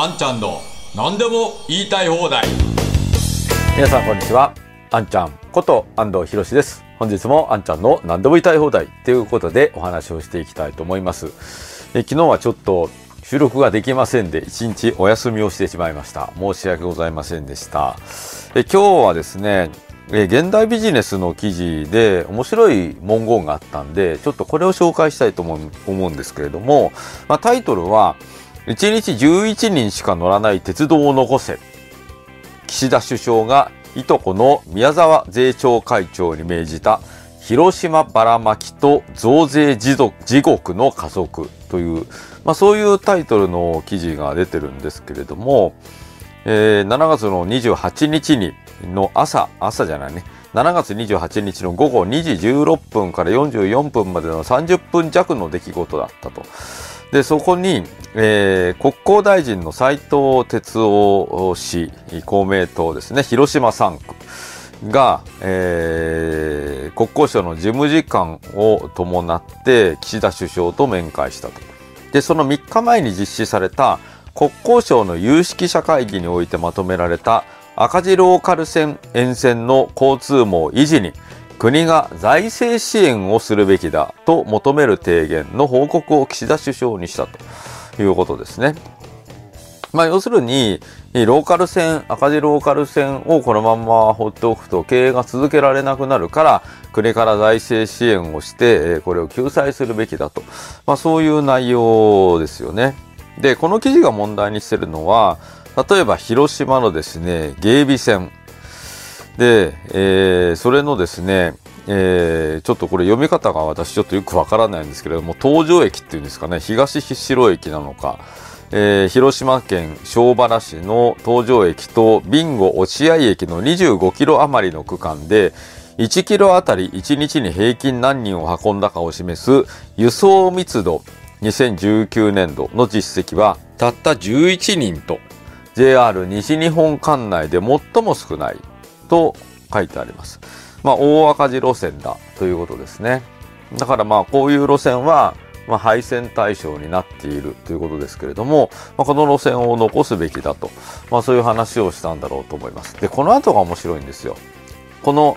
あんちゃんの何でも言いたい放題。皆さんこんにちは。あんちゃんこと安藤博です。本日もあんちゃんの何でも言いたい放題ということでお話をしていきたいと思います。え昨日はちょっと収録ができませんで一日お休みをしてしまいました。申し訳ございませんでした。え今日はですねえ現代ビジネスの記事で面白い文言があったんで、ちょっとこれを紹介したいと思う思うんですけれども、まあ、タイトルは、1日11人しか乗らない鉄道を残せ。岸田首相がいとこの宮沢税調会長に命じた広島ばらまきと増税地獄の加速という、まあ、そういうタイトルの記事が出てるんですけれども、えー、7月の28日にの朝、朝じゃないね。7月28日の午後2時16分から44分までの30分弱の出来事だったと。で、そこに、えー、国交大臣の斉藤哲夫氏、公明党ですね、広島3区が、えー、国交省の事務次官を伴って岸田首相と面会したと。で、その3日前に実施された国交省の有識者会議においてまとめられた赤字ローカル線沿線の交通網維持に国が財政支援をするべきだと求める提言の報告を岸田首相にしたということですね。まあ要するに、ローカル線、赤字ローカル線をこのまま放っておくと経営が続けられなくなるから、国から財政支援をして、これを救済するべきだと。まあそういう内容ですよね。で、この記事が問題にしてるのは、例えば広島のですね、芸備線で、えー、それのですね、えー、ちょっとこれ読み方が私ちょっとよくわからないんですけれども、東条駅っていうんですかね、東白駅なのか、えー、広島県庄原市の東条駅とビンゴ落合駅の25キロ余りの区間で、1キロあたり1日に平均何人を運んだかを示す輸送密度2019年度の実績はたった11人と JR 西日本管内で最も少ない。と書いてあります。まあ、大赤字路線だということですね。だからまあ、こういう路線は、まあ、廃線対象になっているということですけれども、まあ、この路線を残すべきだと、まあ、そういう話をしたんだろうと思います。で、この後が面白いんですよ。この、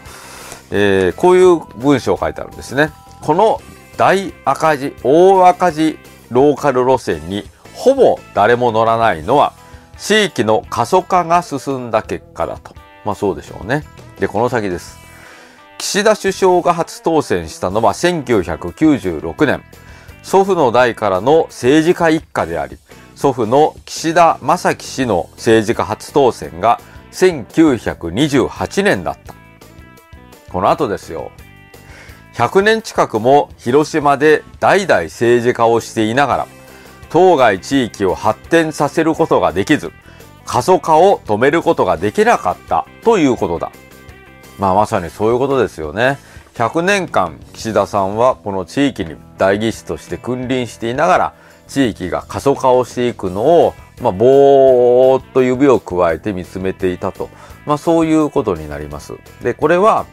えー、こういう文章を書いてあるんですね。この大赤字、大赤字ローカル路線にほぼ誰も乗らないのは地域の過疎化が進んだ結果だと。まあそうでしょうね。で、この先です。岸田首相が初当選したのは1996年。祖父の代からの政治家一家であり、祖父の岸田正樹氏の政治家初当選が1928年だった。この後ですよ。100年近くも広島で代々政治家をしていながら、当該地域を発展させることができず、過疎化を止めることができなかったということだ。まあまさにそういうことですよね。100年間岸田さんはこの地域に代議士として君臨していながら地域が過疎化をしていくのを、まあ、ぼーっと指を加えて見つめていたと。まあそういうことになります。で、これは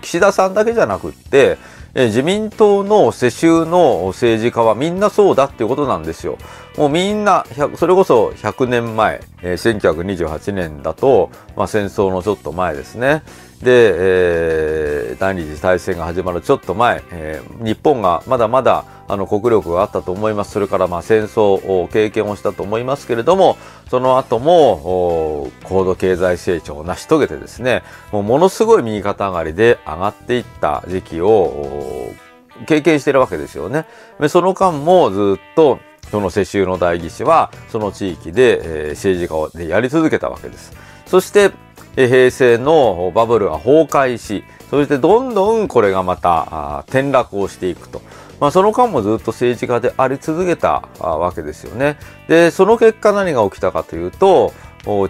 岸田さんだけじゃなくって、自民党の世襲の政治家はみんなそうだっていうことなんですよ。もうみんな、それこそ100年前、えー、1928年だと、まあ、戦争のちょっと前ですね。で、えー、第二次大戦が始まるちょっと前、えー、日本がまだまだあの国力があったと思います。それからまあ戦争を経験をしたと思いますけれども、その後も高度経済成長を成し遂げてですね、もうものすごい右肩上がりで上がっていった時期を経験してるわけですよね。その間もずっとその世襲の代議士はその地域で、えー、政治家をやり続けたわけです。そして、えー、平成のバブルが崩壊し、そしてどんどんこれがまた転落をしていくと。まあ、その間もずっと政治家であり続けたわけですよね。で、その結果何が起きたかというと、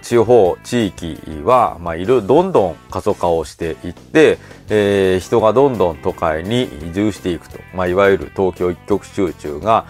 地方、地域は、まあ、いる、どんどん過疎化をしていって、えー、人がどんどん都会に移住していくと。まあ、いわゆる東京一極集中が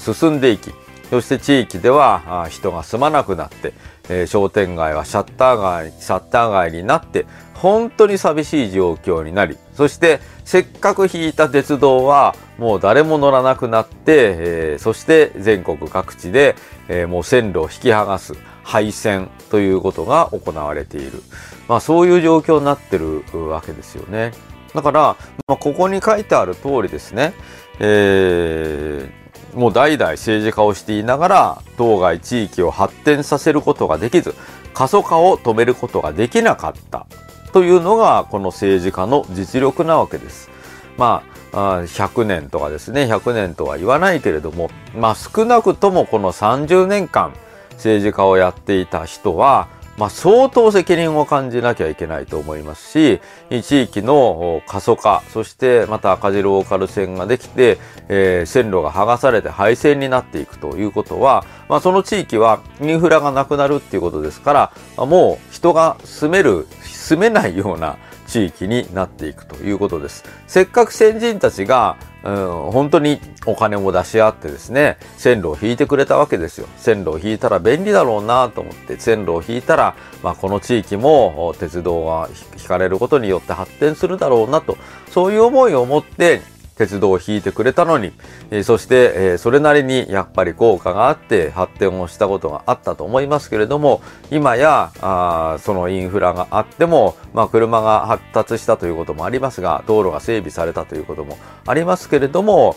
進んでいき、そして地域では人が住まなくなって、えー、商店街はシャッター街、シャッター街になって、本当に寂しい状況になり、そしてせっかく引いた鉄道はもう誰も乗らなくなって、えー、そして全国各地で、えー、もう線路を引き剥がす廃線ということが行われている。まあそういう状況になってるわけですよね。だから、まあ、ここに書いてある通りですね、えー、もう代々政治家をしていながら当該地域を発展させることができず過疎化を止めることができなかったというのがこの政治家の実力なわけです。まあ、100年とかですね、100年とは言わないけれども、まあ少なくともこの30年間政治家をやっていた人は、まあ、相当責任を感じなきゃいけないと思いますし、地域の過疎化、そしてまた赤字ローカル線ができて、えー、線路が剥がされて廃線になっていくということは、まあ、その地域はインフラがなくなるっていうことですから、もう人が住める、住めないような地域になっていくということです。せっかく先人たちが、うん、本当にお金も出し合ってですね、線路を引いてくれたわけですよ。線路を引いたら便利だろうなと思って、線路を引いたら、まあ、この地域も鉄道が引かれることによって発展するだろうなと、そういう思いを持って、鉄道を引いてくれたのに、え、そして、え、それなりにやっぱり効果があって発展をしたことがあったと思いますけれども、今や、あそのインフラがあっても、まあ車が発達したということもありますが、道路が整備されたということもありますけれども、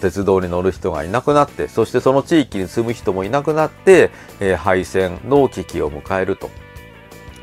鉄道に乗る人がいなくなって、そしてその地域に住む人もいなくなって、え、廃線の危機を迎えると。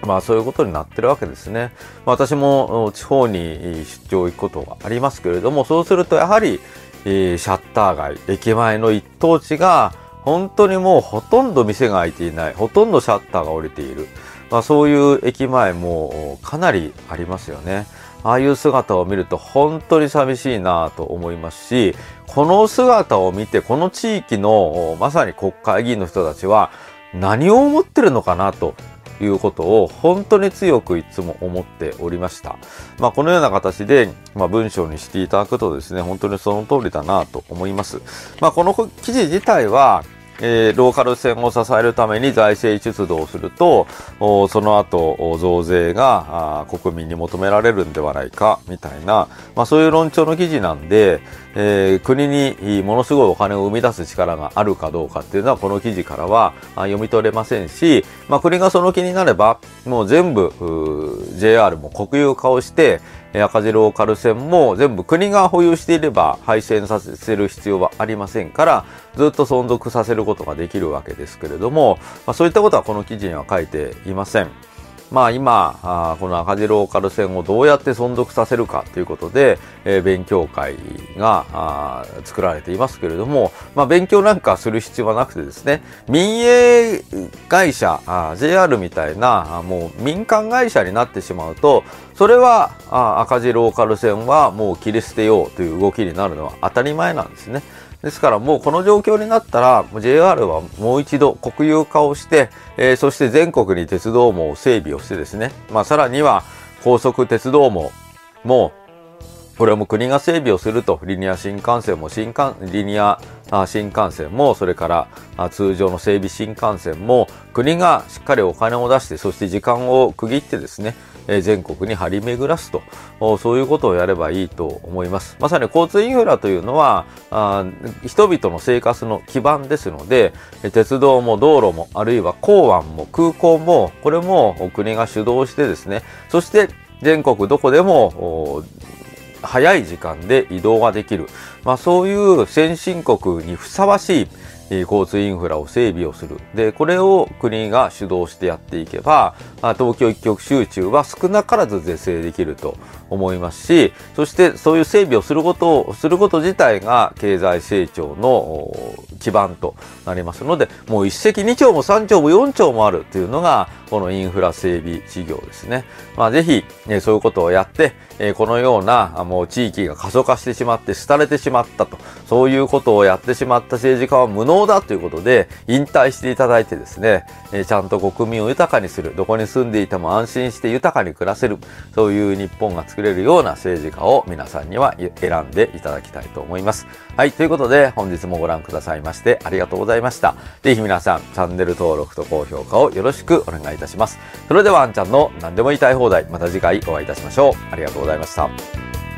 まあそういうことになってるわけですね。ま私も地方に出張行くことがありますけれども、そうするとやはり、えー、シャッター街、駅前の一等地が本当にもうほとんど店が開いていない、ほとんどシャッターが降りている。まあそういう駅前もかなりありますよね。ああいう姿を見ると本当に寂しいなと思いますし、この姿を見てこの地域のまさに国会議員の人たちは何を思ってるのかなということを本当に強くいつも思っておりました。まあ、このような形で、まあ、文章にしていただくとですね、本当にその通りだなと思います。まあ、この記事自体は、えー、ローカル線を支えるために財政出動すると、その後、増税が国民に求められるんではないか、みたいな、まあそういう論調の記事なんで、えー、国にものすごいお金を生み出す力があるかどうかっていうのはこの記事からは読み取れませんし、まあ国がその気になれば、もう全部 JR も国有化をして、赤字ローカル線も全部国が保有していれば廃線させる必要はありませんから、ずっと存続させることができるわけですけれども、まあ、そういったことはこの記事には書いていません。まあ今、あこの赤字ローカル線をどうやって存続させるかということで、えー、勉強会があ作られていますけれども、まあ勉強なんかする必要はなくてですね、民営会社、あ JR みたいなあもう民間会社になってしまうと、それはあ赤字ローカル線はもう切り捨てようという動きになるのは当たり前なんですね。ですからもうこの状況になったら JR はもう一度国有化をして、えー、そして全国に鉄道網を整備をしてですね、まあ、さらには高速鉄道網もこれも国が整備をすると、リニア新幹線も新幹、リニア新幹線も、それから通常の整備新幹線も、国がしっかりお金を出して、そして時間を区切ってですね、え全国に張り巡らすと。そういうことをやればいいと思います。まさに交通インフラというのはあ人々の生活の基盤ですので鉄道も道路もあるいは港湾も空港もこれも国が主導してですね。そして全国どこでも早い時間で移動ができる、まあ、そういう先進国にふさわしい交通インフラを整備をする。で、これを国が主導してやっていけば、東京一極集中は少なからず是正できると思いますし、そしてそういう整備をすることを、すること自体が経済成長の基盤となりますので、もう一石二鳥も三鳥も四鳥もあるというのが、このインフラ整備事業ですね。まあぜひ、そういうことをやって、えこのようなもう地域が過疎化してしまって廃れてしまったと、そういうことをやってしまった政治家は無能だということで引退していただいてですね、えちゃんと国民を豊かにする、どこに住んでいても安心して豊かに暮らせる、そういう日本が作れるような政治家を皆さんには選んでいただきたいと思います。はい。ということで、本日もご覧くださいましてありがとうございました。ぜひ皆さん、チャンネル登録と高評価をよろしくお願いいたします。それでは、あんちゃんの何でも言いたい放題、また次回お会いいたしましょう。ありがとうございました。